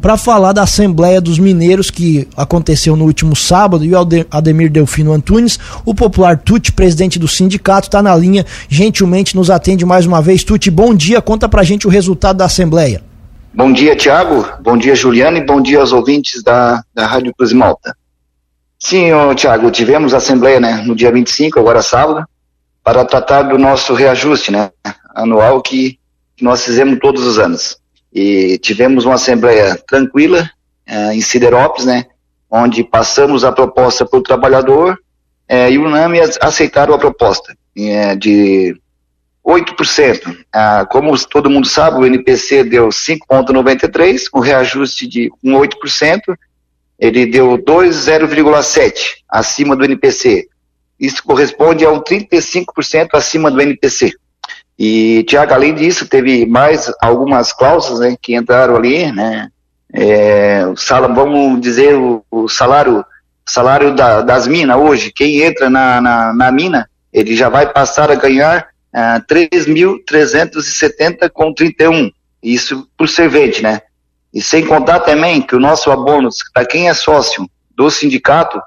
para falar da Assembleia dos Mineiros que aconteceu no último sábado e o Ademir Delfino Antunes, o popular Tuti, presidente do sindicato, está na linha, gentilmente nos atende mais uma vez. Tuti, bom dia, conta pra gente o resultado da Assembleia. Bom dia, Tiago. Bom dia, Juliana, e bom dia aos ouvintes da, da Rádio Cruz Malta. Sim, Tiago, tivemos a Assembleia né, no dia 25, agora sábado, para tratar do nosso reajuste né, anual que, que nós fizemos todos os anos. E tivemos uma Assembleia tranquila é, em Siderópolis, né, onde passamos a proposta para o trabalhador é, e o NAMI aceitaram a proposta é, de 8%. Ah, como todo mundo sabe, o NPC deu 5,93%, o reajuste de um 8%, ele deu 2,0,7% acima do NPC. Isso corresponde a um 35% acima do NPC. E, Tiago, além disso, teve mais algumas cláusulas né, que entraram ali, né? É, o vamos dizer, o, o salário, salário da, das minas hoje, quem entra na, na, na mina, ele já vai passar a ganhar ah, 3.370 com 31. Isso por servente, né? E sem contar também que o nosso abono, para quem é sócio do sindicato,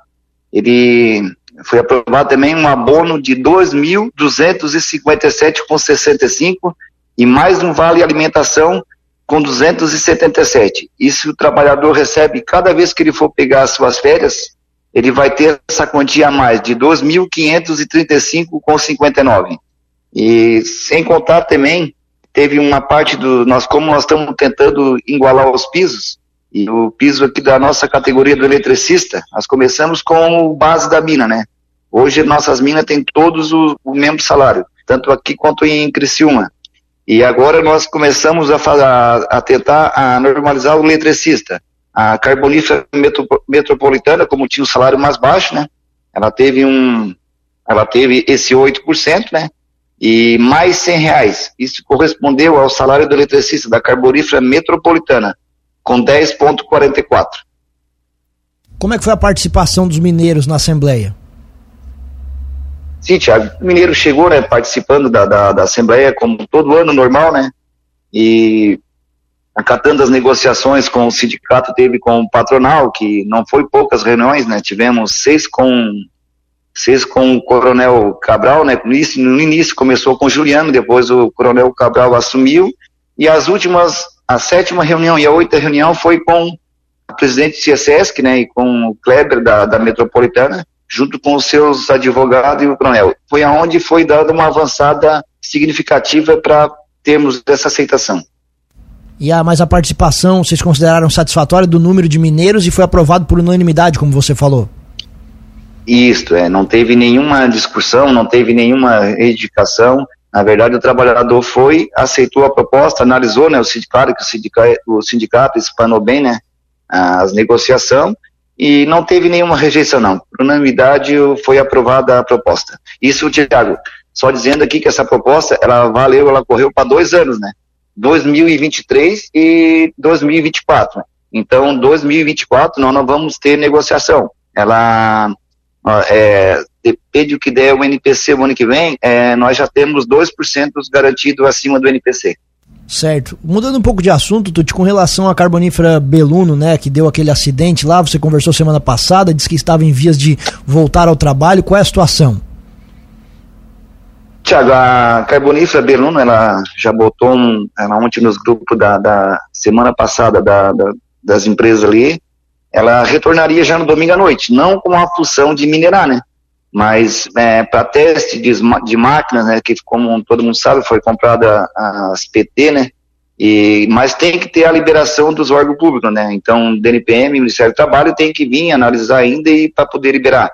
ele foi aprovado também um abono de 2.257 com 65 e mais um vale alimentação com 277. Isso o trabalhador recebe cada vez que ele for pegar as suas férias, ele vai ter essa quantia a mais de 2.535 com 59. E sem contar também, teve uma parte do nós como nós estamos tentando igualar os pisos, e o piso aqui da nossa categoria do eletricista, nós começamos com o base da mina, né? Hoje nossas minas têm todos o, o mesmo salário, tanto aqui quanto em Criciúma. E agora nós começamos a, a, a tentar a normalizar o eletricista. A carbonífera metropolitana, como tinha o salário mais baixo, né? Ela teve um, ela teve esse 8%, né? e mais 100 reais. Isso correspondeu ao salário do eletricista da carbonífera metropolitana, com 10,44. Como é que foi a participação dos mineiros na Assembleia? Sim, Tiago, o mineiro chegou, né, participando da, da, da Assembleia como todo ano normal, né, e acatando as negociações com o sindicato, teve com o patronal, que não foi poucas reuniões, né, tivemos seis com fez com o Coronel Cabral, né? No início, no início começou com o Juliano, depois o Coronel Cabral assumiu, e as últimas, a sétima reunião e a oitava reunião foi com o presidente do CSESC, né? E com o Kleber da, da Metropolitana, junto com os seus advogados e o Coronel. Foi aonde foi dada uma avançada significativa para termos essa aceitação. E a, mas a participação vocês consideraram satisfatória do número de mineiros e foi aprovado por unanimidade, como você falou? Isto, é, não teve nenhuma discussão, não teve nenhuma reivindicação. Na verdade, o trabalhador foi, aceitou a proposta, analisou, né, o sindicato, que o sindicato, o sindicato espanou bem, né, as negociações, e não teve nenhuma rejeição, não. Por unanimidade, foi aprovada a proposta. Isso, Tiago, só dizendo aqui que essa proposta, ela valeu, ela correu para dois anos, né, 2023 e 2024. Então, 2024, nós não vamos ter negociação. Ela é, depende do que der o NPC o ano que vem, é, nós já temos 2% garantido acima do NPC. Certo. Mudando um pouco de assunto, Tuti, com relação à carbonífera Beluno, né, que deu aquele acidente lá, você conversou semana passada, disse que estava em vias de voltar ao trabalho, qual é a situação? Tiago, a carbonífera Beluno, ela já botou um, ela ontem nos grupos da, da semana passada da, da, das empresas ali, ela retornaria já no domingo à noite, não com a função de minerar, né? Mas é, para teste de, de, máquinas, né, que como todo mundo sabe, foi comprada as PT, né? E, mas tem que ter a liberação dos órgãos públicos, né? Então, DNPM, Ministério do Trabalho tem que vir analisar ainda e para poder liberar.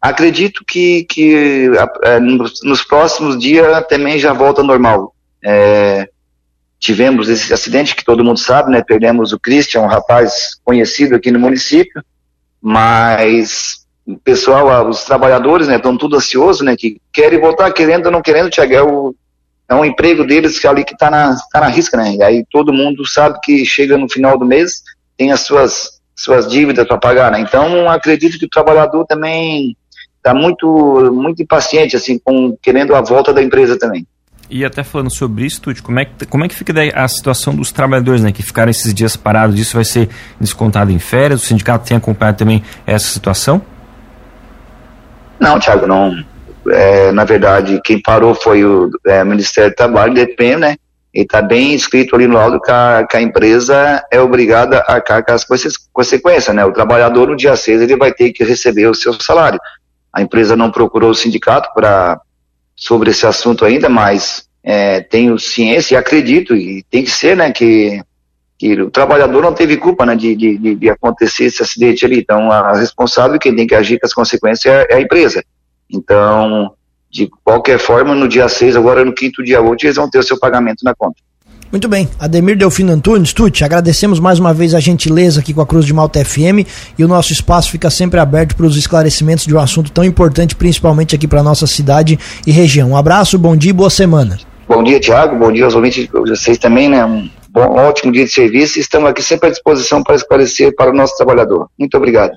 Acredito que, que é, nos próximos dias também já volta ao normal. É, tivemos esse acidente que todo mundo sabe, né? Perdemos o Christian, um rapaz conhecido aqui no município, mas o pessoal, os trabalhadores, né, estão tudo ansiosos, né, que querem voltar, querendo ou não querendo, Tiago, é, o, é um emprego deles que ali que está na, tá na risca, né? E aí todo mundo sabe que chega no final do mês, tem as suas, suas dívidas para pagar, né? Então, acredito que o trabalhador também está muito, muito impaciente, assim, com, querendo a volta da empresa também. E até falando sobre isso, Tuti, como é que, como é que fica a situação dos trabalhadores, né, que ficaram esses dias parados? Isso vai ser descontado em férias? O sindicato tem acompanhado também essa situação? Não, Thiago, não. É, na verdade, quem parou foi o é, Ministério do Trabalho, DPM, né? E está bem escrito ali no laudo que a, que a, empresa é obrigada a arcar as consequências, né? O trabalhador no dia 6 ele vai ter que receber o seu salário. A empresa não procurou o sindicato para sobre esse assunto ainda, mas é, tenho ciência e acredito, e tem que ser, né, que, que o trabalhador não teve culpa, né, de, de, de acontecer esse acidente ali, então a responsável, quem tem que agir com as consequências é, é a empresa. Então, de qualquer forma, no dia 6, agora no quinto dia útil, eles vão ter o seu pagamento na conta. Muito bem, Ademir Delfino Antunes, Tuti, agradecemos mais uma vez a gentileza aqui com a Cruz de Malta FM e o nosso espaço fica sempre aberto para os esclarecimentos de um assunto tão importante, principalmente aqui para nossa cidade e região. Um abraço, bom dia e boa semana. Bom dia, Tiago, bom dia aos ouvintes vocês também, né? Um bom, ótimo dia de serviço estamos aqui sempre à disposição para esclarecer para o nosso trabalhador. Muito obrigado.